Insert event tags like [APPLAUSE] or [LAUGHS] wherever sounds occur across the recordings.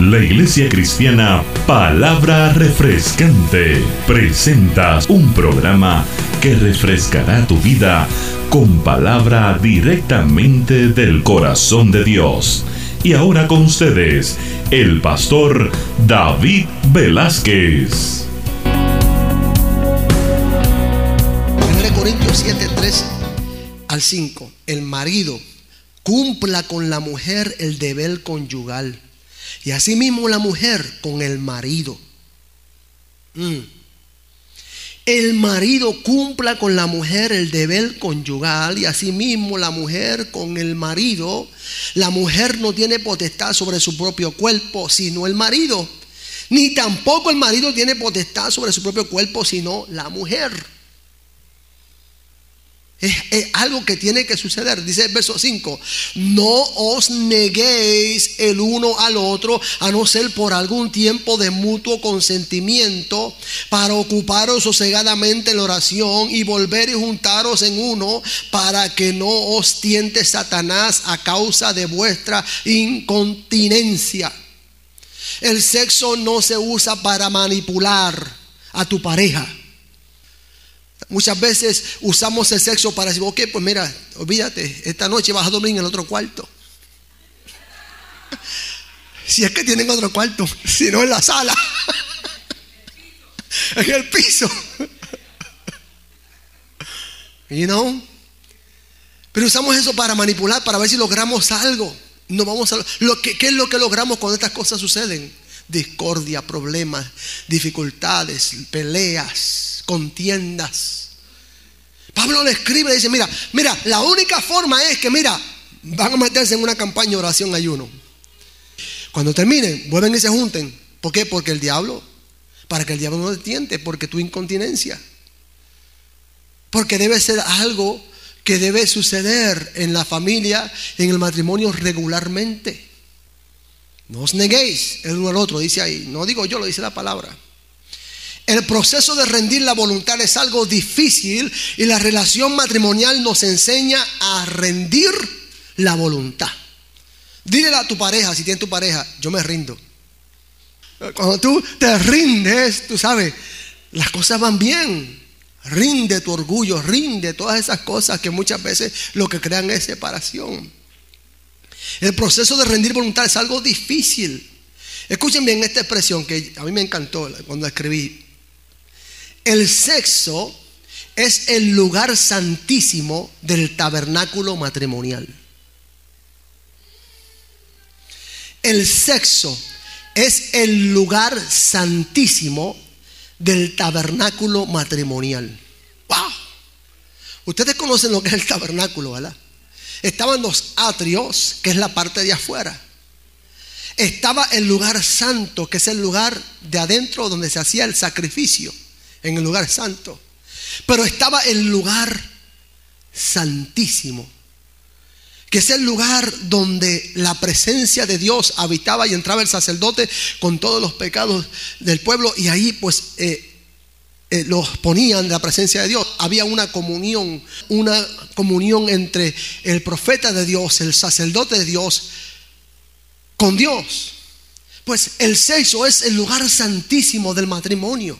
La Iglesia Cristiana Palabra Refrescante presenta un programa que refrescará tu vida con palabra directamente del corazón de Dios. Y ahora con ustedes, el pastor David Velázquez. 1 Corintios 7, 3 al 5. El marido cumpla con la mujer el deber conyugal. Y asimismo la mujer con el marido. Mm. El marido cumpla con la mujer el deber conyugal y asimismo la mujer con el marido. La mujer no tiene potestad sobre su propio cuerpo, sino el marido. Ni tampoco el marido tiene potestad sobre su propio cuerpo, sino la mujer. Es, algo que tiene que suceder. Dice el verso 5, no os neguéis el uno al otro, a no ser por algún tiempo de mutuo consentimiento, para ocuparos sosegadamente en la oración y volver y juntaros en uno, para que no os tiente Satanás a causa de vuestra incontinencia. El sexo no se usa para manipular a tu pareja. Muchas veces usamos el sexo para decir, ok, pues mira, olvídate, esta noche vas a dormir en otro cuarto. [LAUGHS] Si es que tienen otro cuarto, [LAUGHS] si no en la sala, [LAUGHS] en el piso. You know? Pero usamos eso para manipular, para ver si logramos algo. No vamos a lo que, ¿Qué es lo que logramos cuando estas cosas suceden? Discordia, problemas, dificultades, peleas, contiendas. Pablo le escribe y dice, mira, mira, la única forma es que, mira, van a meterse en una campaña de oración ayuno. Cuando terminen, vuelven y se junten. ¿Por qué? Porque el diablo, para que el diablo no te tiente, porque tu incontinencia. Porque debe ser algo que debe suceder en la familia, en el matrimonio regularmente. No os neguéis el uno al otro, dice ahí. No digo yo, lo dice la palabra. El proceso de rendir la voluntad es algo difícil y la relación matrimonial nos enseña a rendir la voluntad. Dile a tu pareja, si tienes tu pareja, yo me rindo. Cuando tú te rindes, tú sabes, las cosas van bien. Rinde tu orgullo, rinde todas esas cosas que muchas veces lo que crean es separación. El proceso de rendir voluntad es algo difícil. Escuchen bien esta expresión que a mí me encantó cuando escribí. El sexo es el lugar santísimo del tabernáculo matrimonial. El sexo es el lugar santísimo del tabernáculo matrimonial. ¡Wow! Ustedes conocen lo que es el tabernáculo, ¿verdad? Estaban los atrios, que es la parte de afuera. Estaba el lugar santo, que es el lugar de adentro donde se hacía el sacrificio en el lugar santo. Pero estaba el lugar santísimo, que es el lugar donde la presencia de Dios habitaba y entraba el sacerdote con todos los pecados del pueblo y ahí pues eh, eh, los ponían de la presencia de Dios. Había una comunión, una comunión entre el profeta de Dios, el sacerdote de Dios, con Dios. Pues el sexo es el lugar santísimo del matrimonio.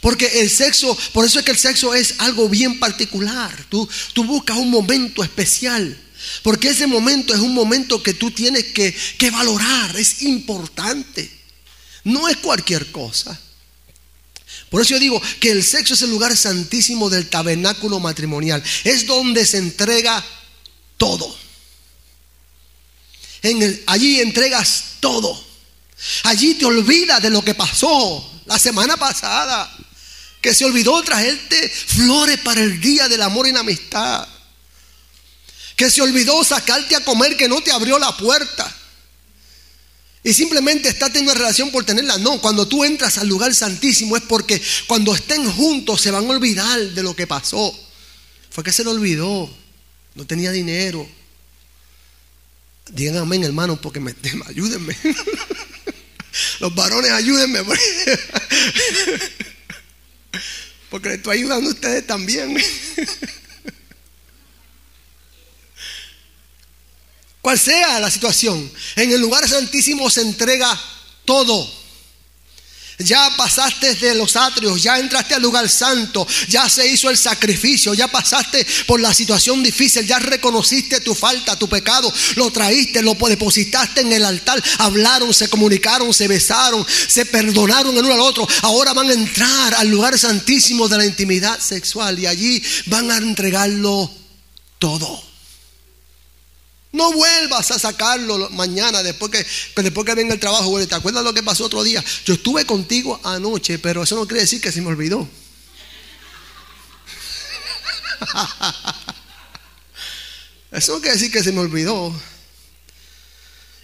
Porque el sexo, por eso es que el sexo es algo bien particular. Tú, tú buscas un momento especial. Porque ese momento es un momento que tú tienes que, que valorar. Es importante. No es cualquier cosa. Por eso yo digo que el sexo es el lugar santísimo del tabernáculo matrimonial. Es donde se entrega todo. En allí entregas todo. Allí te olvidas de lo que pasó la semana pasada que se olvidó traerte flores para el día del amor y la amistad, que se olvidó sacarte a comer, que no te abrió la puerta. Y simplemente está teniendo una relación por tenerla. No, cuando tú entras al lugar santísimo es porque cuando estén juntos se van a olvidar de lo que pasó. Fue que se lo olvidó. No tenía dinero. Digan amén, hermano, porque me, [LAUGHS] ayúdenme. [LAUGHS] Los varones, ayúdenme. [LAUGHS] Porque le estoy ayudando a ustedes también. Cual sea la situación, en el lugar santísimo se entrega todo. Ya pasaste de los atrios, ya entraste al lugar santo, ya se hizo el sacrificio, ya pasaste por la situación difícil, ya reconociste tu falta, tu pecado, lo traíste, lo depositaste en el altar, hablaron, se comunicaron, se besaron, se perdonaron el uno al otro. Ahora van a entrar al lugar santísimo de la intimidad sexual y allí van a entregarlo todo. No vuelvas a sacarlo mañana después que, después que venga el trabajo. ¿Te acuerdas lo que pasó otro día? Yo estuve contigo anoche, pero eso no quiere decir que se me olvidó. [LAUGHS] Eso no quiere decir que se me olvidó.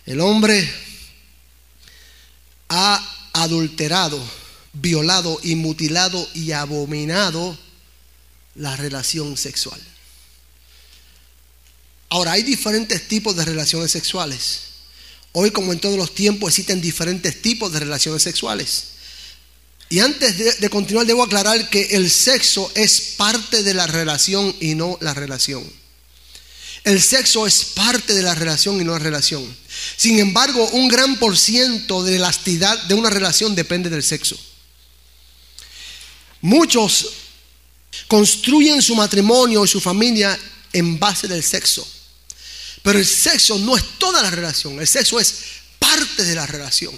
El hombre ha adulterado, violado y mutilado y abominado la relación sexual. Ahora, hay diferentes tipos de relaciones sexuales. Hoy, como en todos los tiempos, existen diferentes tipos de relaciones sexuales. Y antes de, continuar, debo aclarar que el sexo es parte de la relación y no la relación. El sexo es parte de la relación y no la relación. Sin embargo, un gran por ciento de la elasticidad de una relación depende del sexo. Muchos construyen su matrimonio y su familia en base del sexo. Pero el sexo no es toda la relación, el sexo es parte de la relación.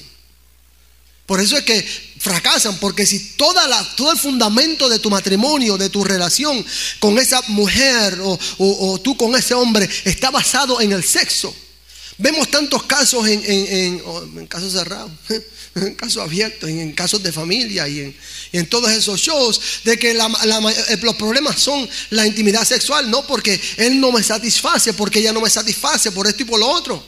Por eso es que fracasan, porque si toda la, todo el fundamento de tu matrimonio, de tu relación con esa mujer o, tú con ese hombre está basado en el sexo. Vemos tantos casos en, en casos cerrados [LAUGHS] en casos abiertos, en casos de familia y en, todos esos shows, de que eh, los problemas son la intimidad sexual, no porque él no me satisface, porque ella no me satisface, por esto y por lo otro.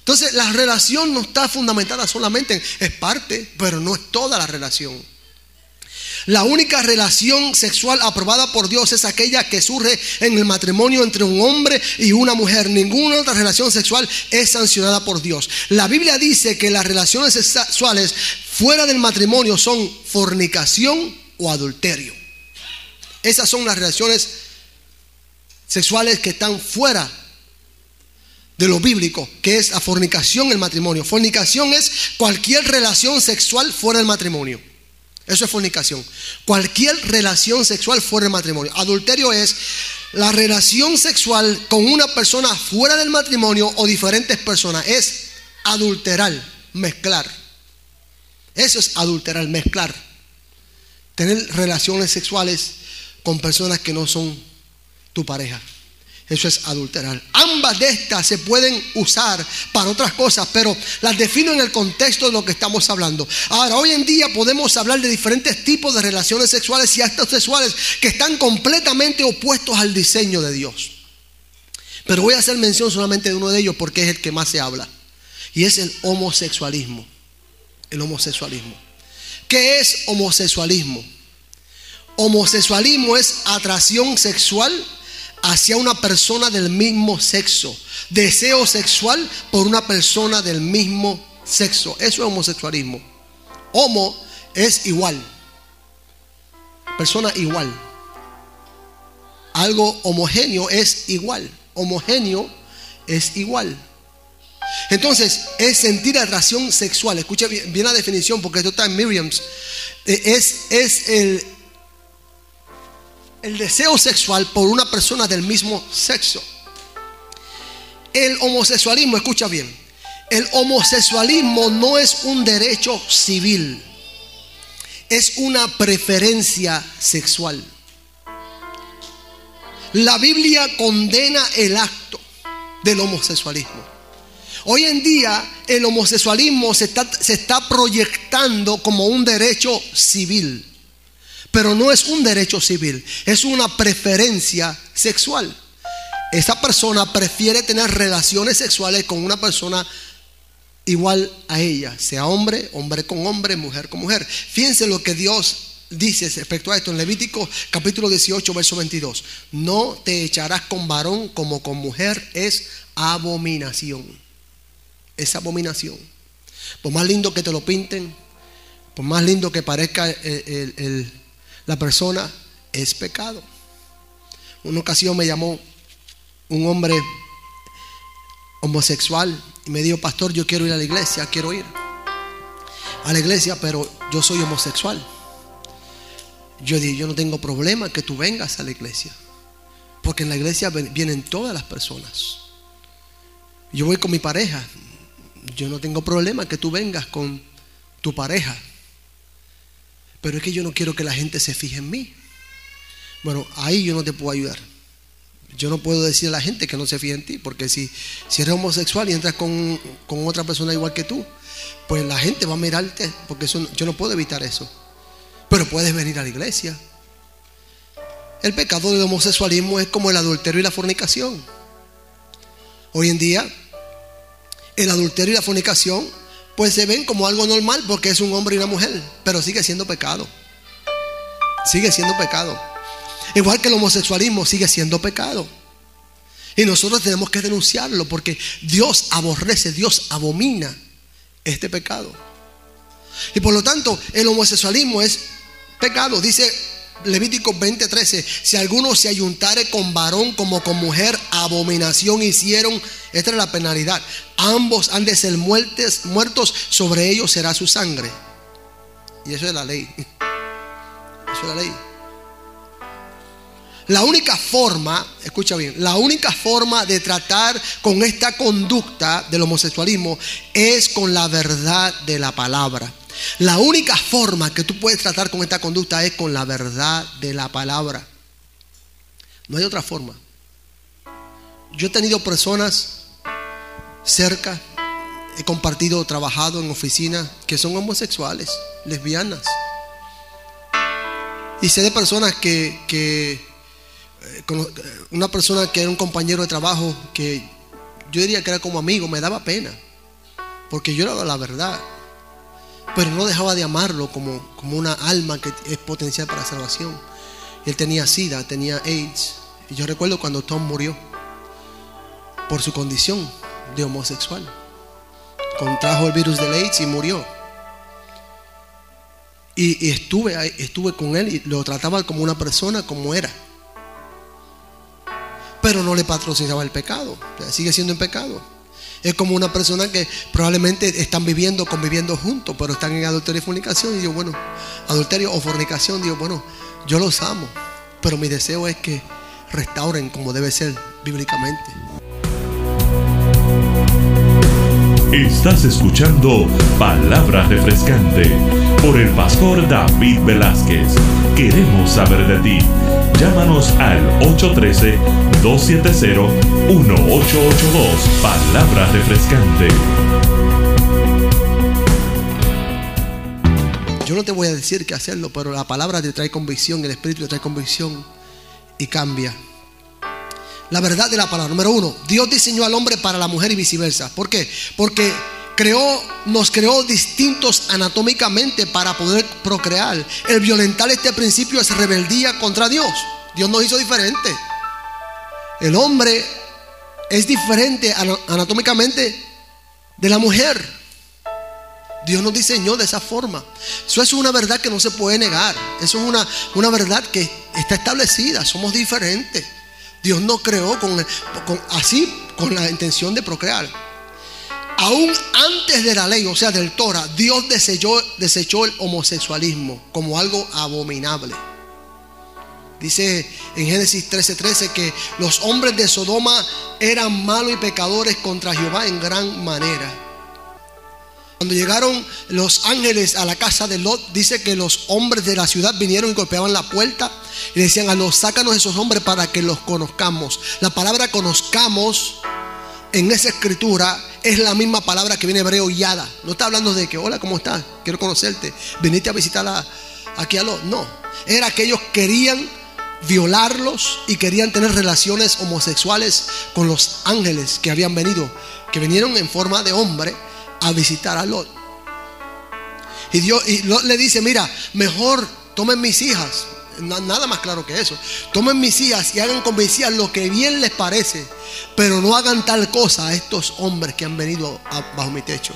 Entonces la relación no está fundamentada solamente en, es parte, pero no es toda la relación. La única relación sexual aprobada por Dios es aquella que surge en el matrimonio entre un hombre y una mujer. Ninguna otra relación sexual es sancionada por Dios. La Biblia dice que las relaciones sexuales fuera del matrimonio son fornicación o adulterio. Esas son las relaciones sexuales que están fuera de lo bíblico, que es la fornicación, el matrimonio. Fornicación es cualquier relación sexual fuera del matrimonio. Eso es fornicación. Cualquier relación sexual fuera del matrimonio. Adulterio es la relación sexual con una persona fuera del matrimonio o diferentes personas. Es adulterar, mezclar. Eso es adulterar, mezclar. Tener relaciones sexuales con personas que no son tu pareja. Eso es adulterar. Ambas de estas se pueden usar para otras cosas, pero las defino en el contexto de lo que estamos hablando. Ahora, hoy en día podemos hablar de diferentes tipos de relaciones sexuales y actos sexuales que están completamente opuestos al diseño de Dios. Pero voy a hacer mención solamente de uno de ellos porque es el que más se habla. Y es el homosexualismo. El homosexualismo. ¿Qué es homosexualismo? Homosexualismo es atracción sexual hacia una persona del mismo sexo. Deseo sexual por una persona del mismo sexo. Eso es homosexualismo. Homo es igual. Persona igual. Algo homogéneo es igual. Homogéneo es igual. Entonces, es sentir atracción sexual. Escucha bien, la definición porque esto está en Miriam's. Eh, es, es el, el deseo sexual por una persona del mismo sexo. El homosexualismo, escucha bien, el homosexualismo no es un derecho civil, es una preferencia sexual. La Biblia condena el acto del homosexualismo. Hoy en día el homosexualismo se está, proyectando como un derecho civil. Pero no es un derecho civil, es una preferencia sexual. Esa persona prefiere tener relaciones sexuales con una persona igual a ella, sea hombre, hombre con hombre, mujer con mujer. Fíjense lo que Dios dice respecto a esto en Levítico capítulo 18, verso 22. No te echarás con varón como con mujer, es abominación. Es abominación. Por más lindo que te lo pinten, por más lindo que parezca el, el la persona es pecado. Una ocasión me llamó un hombre homosexual y me dijo, pastor, yo quiero ir a la iglesia, quiero ir a la iglesia, pero yo soy homosexual. Yo dije, yo no tengo problema que tú vengas a la iglesia, porque en la iglesia vienen todas las personas. Yo voy con mi pareja, yo no tengo problema que tú vengas con tu pareja, pero es que yo no quiero que la gente se fije en mí. Bueno, ahí yo no te puedo ayudar. Yo no puedo decir a la gente que no se fije en ti, porque si, si eres homosexual y entras con, otra persona igual que tú, pues la gente va a mirarte, porque eso, yo no puedo evitar eso. Pero puedes venir a la iglesia. El pecado del homosexualismo es como el adulterio y la fornicación. Hoy en día, el adulterio y la fornicación, pues se ven como algo normal porque es un hombre y una mujer, pero sigue siendo pecado. Sigue siendo pecado. Igual que el homosexualismo sigue siendo pecado. Y nosotros tenemos que denunciarlo porque Dios aborrece, Dios abomina este pecado. Y por lo tanto, el homosexualismo es pecado. Dice Levítico 20:13, si alguno se ayuntare con varón como con mujer, abominación hicieron. Esta es la penalidad. Ambos han de ser muertes, muertos, sobre ellos será su sangre. Y eso es la ley. [LAUGHS] Eso es la ley. La única forma, escucha bien, la única forma de tratar con esta conducta del homosexualismo es con la verdad de la palabra. La única forma que tú puedes tratar con esta conducta es con la verdad de la palabra. No hay otra forma. Yo he tenido personas cerca, he compartido, trabajado en oficinas que son homosexuales, lesbianas. Y sé de personas que eh, una persona que era un compañero de trabajo que yo diría que era como amigo, me daba pena, porque yo era la verdad, pero no dejaba de amarlo como, como una alma que es potencial para salvación. Él tenía SIDA, tenía AIDS, y yo recuerdo cuando Tom murió por su condición de homosexual. Contrajo el virus del AIDS y murió. Y, estuve, estuve con él y lo trataba como una persona como era pero no le patrocinaba el pecado. sigue siendo en pecado. Es como una persona que probablemente están viviendo, conviviendo juntos, pero están en adulterio y fornicación. Y yo, bueno, adulterio o fornicación, digo, bueno, yo los amo, pero mi deseo es que restauren como debe ser bíblicamente. Estás escuchando Palabra Refrescante por el pastor David Velázquez. Queremos saber de ti. Llámanos al 813-270-1882. Palabra Refrescante. Yo no te voy a decir qué hacerlo, pero la palabra te trae convicción, el Espíritu te trae convicción y cambia la verdad de la palabra. Número uno, Dios diseñó al hombre para la mujer y viceversa. ¿Por qué? Porque creó, nos creó distintos anatómicamente para poder procrear. El violentar este principio es rebeldía contra Dios. Dios nos hizo diferente. El hombre es diferente anatómicamente de la mujer. Dios nos diseñó de esa forma. Eso es una verdad que no se puede negar. Eso es una, una verdad que está establecida. Somos diferentes. Dios no creó con, así con la intención de procrear. Aún antes de la ley, o sea, del Torah, Dios desechó, el homosexualismo como algo abominable. Dice en Génesis 13:13 que los hombres de Sodoma eran malos y pecadores contra Jehová en gran manera. Cuando llegaron los ángeles a la casa de Lot, dice que los hombres de la ciudad vinieron y golpeaban la puerta y decían a los sácanos esos hombres para que los conozcamos. La palabra conozcamos en esa escritura es la misma palabra que viene hebreo yada. No está hablando de que, hola, ¿cómo estás? Quiero conocerte. Viniste a visitar aquí a Lot. No, era que ellos querían violarlos y querían tener relaciones homosexuales con los ángeles que habían venido, que vinieron en forma de hombre a visitar a Lot. Y Dios y Lot le dice, mira, mejor tomen mis hijas. Nada más claro que eso. Tomen mis hijas y hagan con mis hijas lo que bien les parece. Pero no hagan tal cosa a estos hombres que han venido bajo mi techo.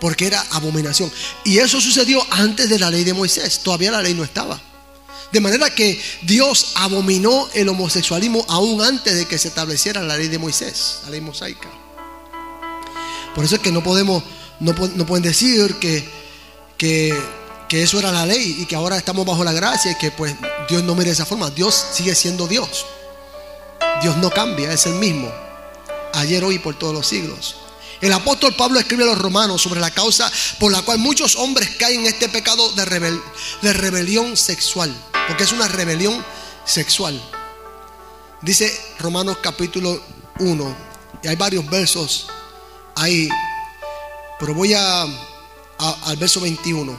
Porque era abominación. Y eso sucedió antes de la ley de Moisés. Todavía la ley no estaba. De manera que Dios abominó el homosexualismo aún antes de que se estableciera la ley de Moisés, la ley mosaica. Por eso es que no podemos, no, pueden decir que, que, que, eso era la ley y que ahora estamos bajo la gracia y que pues Dios no mire de esa forma. Dios sigue siendo Dios. Dios no cambia, es el mismo. Ayer, hoy y por todos los siglos. El apóstol Pablo escribe a los romanos sobre la causa por la cual muchos hombres caen en este pecado de, de rebelión sexual. Porque es una rebelión sexual. Dice Romanos capítulo 1. Y hay varios versos ahí. Pero voy a, al verso 21.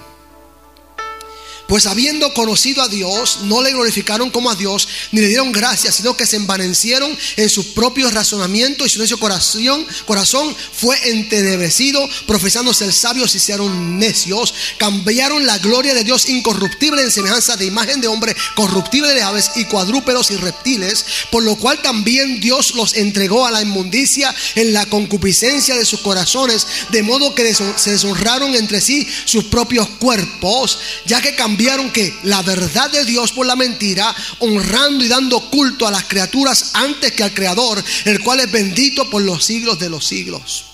Pues habiendo conocido a Dios, no le glorificaron como a Dios, ni le dieron gracias, sino que se envanecieron en sus propios razonamientos y su necio corazón, corazón fue entenebecido, profesándose el sabio, se hicieron necios, cambiaron la gloria de Dios incorruptible en semejanza de imagen de hombre, corruptible de aves y cuadrúpedos y reptiles, por lo cual también Dios los entregó a la inmundicia en la concupiscencia de sus corazones, de modo que se deshonraron entre sí sus propios cuerpos, ya que cambiaron cambiaron que la verdad de Dios por la mentira, honrando y dando culto a las criaturas antes que al Creador, el cual es bendito por los siglos de los siglos.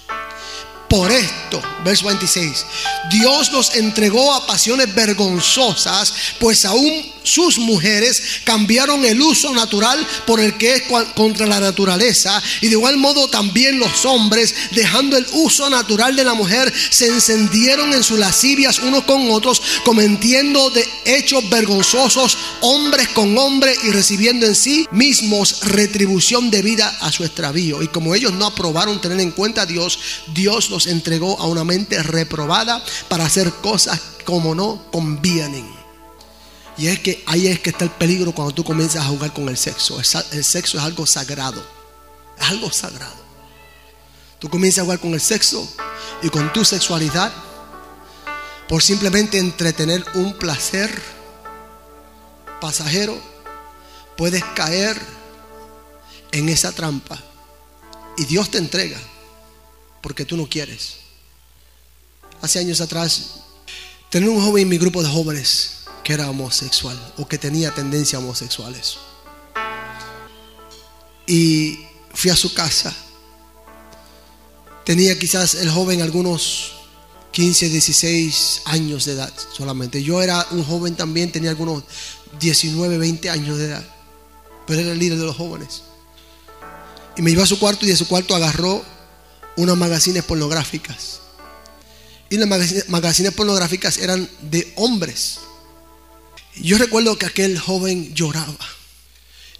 Por esto, verso 26, Dios los entregó a pasiones vergonzosas, pues aún sus mujeres cambiaron el uso natural por el que es contra la naturaleza. Y de igual modo también los hombres, dejando el uso natural de la mujer, se encendieron en sus lascivias unos con otros, cometiendo de hechos vergonzosos hombres con hombres y recibiendo en sí mismos retribución debida a su extravío. Y como ellos no aprobaron tener en cuenta a Dios, Dios los entregó a una mente reprobada para hacer cosas como no convienen. Y es que ahí es que está el peligro cuando tú comienzas a jugar con el sexo. El sexo es algo sagrado. Es algo sagrado. Tú comienzas a jugar con el sexo y con tu sexualidad por simplemente entretener un placer pasajero, puedes caer en esa trampa. Y Dios te entrega porque tú no quieres. Hace años atrás, tenía un joven en mi grupo de jóvenes que era homosexual o que tenía tendencias homosexuales. Y fui a su casa. Tenía quizás el joven algunos 15, 16 años de edad solamente. Yo era un joven también, tenía algunos 19, 20 años de edad. Pero era el líder de los jóvenes. Y me llevó a su cuarto y de su cuarto agarró unas magazines pornográficas. Y las magazines pornográficas eran de hombres. Yo recuerdo que aquel joven lloraba.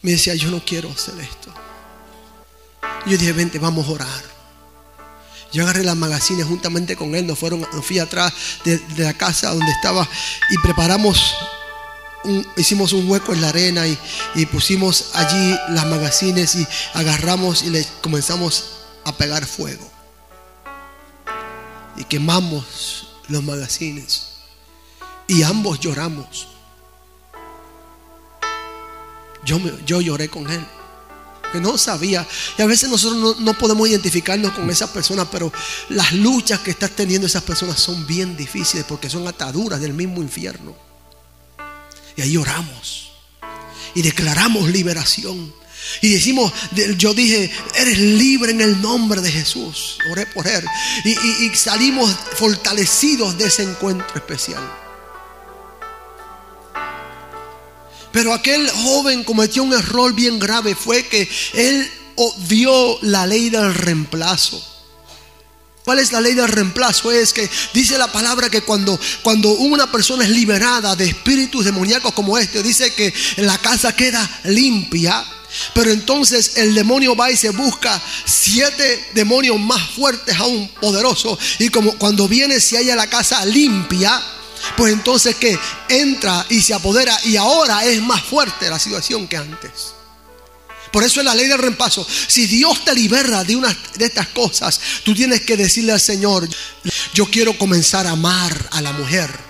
Me decía, yo no quiero hacer esto. Yo dije, vente, vamos a orar. Yo agarré las magazines juntamente con él. Nos fueron, fui atrás de, la casa donde estaba y preparamos, hicimos un hueco en la arena y, y pusimos allí las magazines y agarramos y le comenzamos a pegar fuego. Y quemamos los magazines. Y ambos lloramos. Yo, yo lloré con él. Que no sabía. Y a veces nosotros no, podemos identificarnos con esas personas, pero las luchas que están teniendo esas personas son bien difíciles porque son ataduras del mismo infierno. Y ahí oramos. Y declaramos liberación. Y decimos, yo dije, eres libre en el nombre de Jesús. Oré por él. y salimos fortalecidos de ese encuentro especial. Pero aquel joven cometió un error bien grave, fue que él odió la ley del reemplazo. ¿Cuál es la ley del reemplazo? Es que dice la palabra que cuando, cuando una persona es liberada de espíritus demoníacos como este, dice que la casa queda limpia. Pero entonces el demonio va y se busca siete demonios más fuertes aún, poderosos. Y como cuando viene se halla la casa limpia, pues entonces que entra y se apodera y ahora es más fuerte la situación que antes. Por eso es la ley del reemplazo. Si Dios te libera de una de estas cosas, tú tienes que decirle al Señor, yo quiero comenzar a amar a la mujer.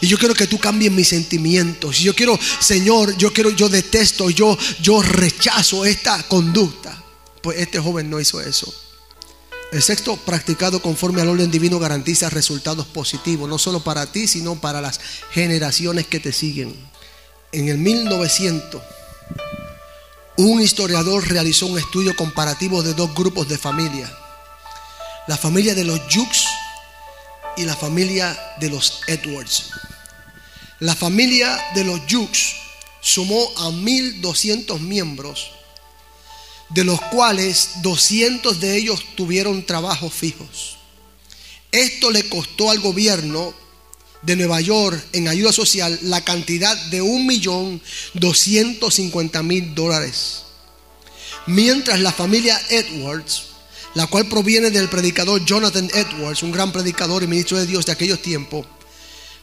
Y yo quiero que tú cambies mis sentimientos. Y yo quiero, Señor, yo quiero, yo detesto, yo, yo rechazo esta conducta. Pues este joven no hizo eso. El sexto, practicado conforme al orden divino, garantiza resultados positivos, no solo para ti, sino para las generaciones que te siguen. en el 1900, un historiador realizó un estudio comparativo de dos grupos de familia. La familia de los Jukes y la familia de los Edwards. La familia de los Jukes sumó a 1.200 miembros, de los cuales 200 de ellos tuvieron trabajos fijos. Esto le costó al gobierno de Nueva York en ayuda social la cantidad de 1.250.000 dólares. Mientras la familia Edwards, la cual proviene del predicador Jonathan Edwards, un gran predicador y ministro de Dios de aquellos tiempos,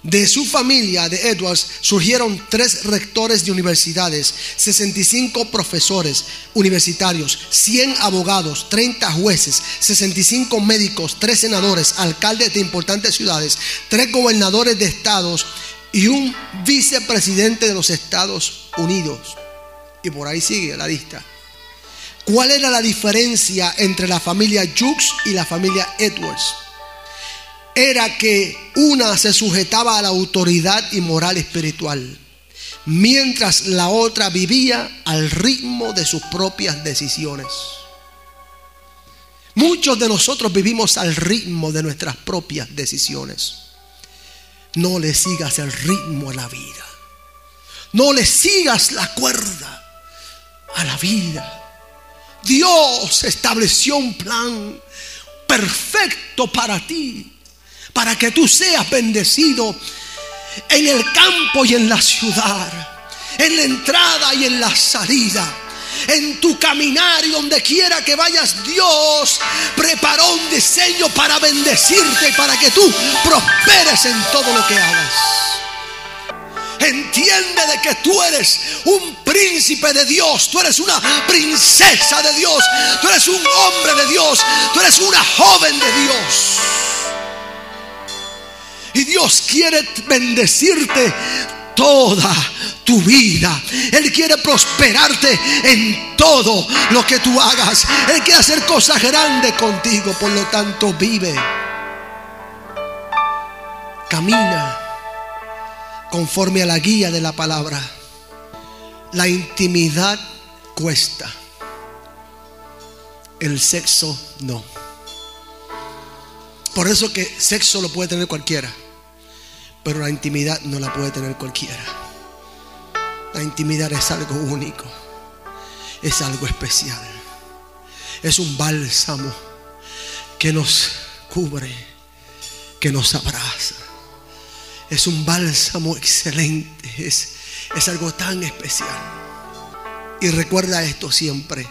de su familia de Edwards surgieron tres rectores de universidades, 65 profesores universitarios, 100 abogados, 30 jueces, 65 médicos, 3 senadores, alcaldes de importantes ciudades, 3 gobernadores de estados y un vicepresidente de los Estados Unidos. Y por ahí sigue la lista. ¿Cuál era la diferencia entre la familia Jukes y la familia Edwards? era que una se sujetaba a la autoridad y moral espiritual, mientras la otra vivía al ritmo de sus propias decisiones. Muchos de nosotros vivimos al ritmo de nuestras propias decisiones. No le sigas el ritmo a la vida. No le sigas la cuerda a la vida. Dios estableció un plan perfecto para ti para que tú seas bendecido en el campo y en la ciudad, en la entrada y en la salida. En tu caminar y donde quiera que vayas, Dios preparó un diseño para bendecirte y para que tú prosperes en todo lo que hagas. Entiende de que tú eres un príncipe de Dios, tú eres una princesa de Dios, tú eres un hombre de Dios, tú eres una joven de Dios. Y Dios quiere bendecirte toda tu vida. Él quiere prosperarte en todo lo que tú hagas. Él quiere hacer cosas grandes contigo. Por lo tanto, vive. Camina conforme a la guía de la palabra. La intimidad cuesta. El sexo no. Por eso que sexo lo puede tener cualquiera, pero la intimidad no la puede tener cualquiera. La intimidad es algo único, es algo especial, es un bálsamo que nos cubre, que nos abraza. Es un bálsamo excelente, es, es algo tan especial. Y recuerda esto siempre,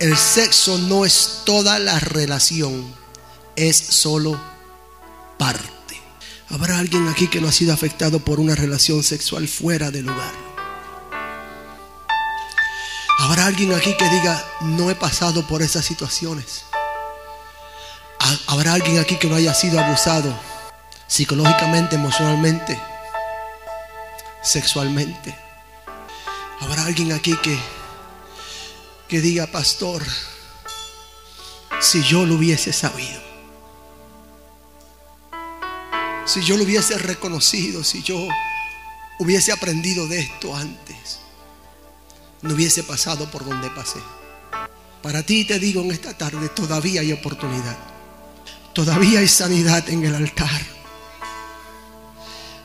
el sexo no es toda la relación es solo parte. Habrá alguien aquí que no ha sido afectado por una relación sexual fuera del lugar. Habrá alguien aquí que diga, no he pasado por esas situaciones. Habrá alguien aquí que no haya sido abusado psicológicamente, emocionalmente, sexualmente. Habrá alguien aquí que, que diga, pastor, si yo lo hubiese sabido. Si yo lo hubiese reconocido, si yo hubiese aprendido de esto antes, no hubiese pasado por donde pasé. Para ti te digo en esta tarde, todavía hay oportunidad. Todavía hay sanidad en el altar.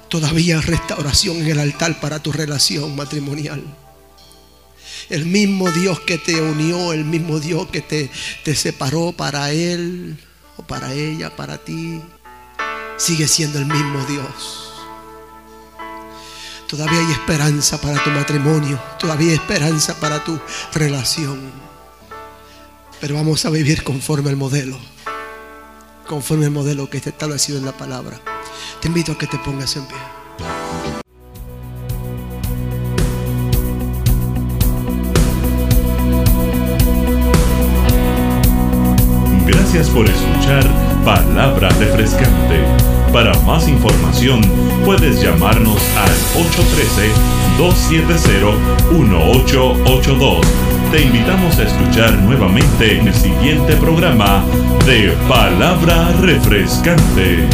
Todavía restauración en el altar para tu relación matrimonial. El mismo Dios que te unió, el mismo Dios que te, te separó para Él o para ella, para ti, sigue siendo el mismo Dios. Todavía hay esperanza para tu matrimonio, todavía hay esperanza para tu relación. Pero vamos a vivir conforme al modelo, conforme al modelo que está establecido en la palabra. Te invito a que te pongas en pie. Gracias por escuchar Palabra refrescante. Para más información puedes llamarnos al 813-270-1882. Te invitamos a escuchar nuevamente en el siguiente programa de Palabra Refrescante.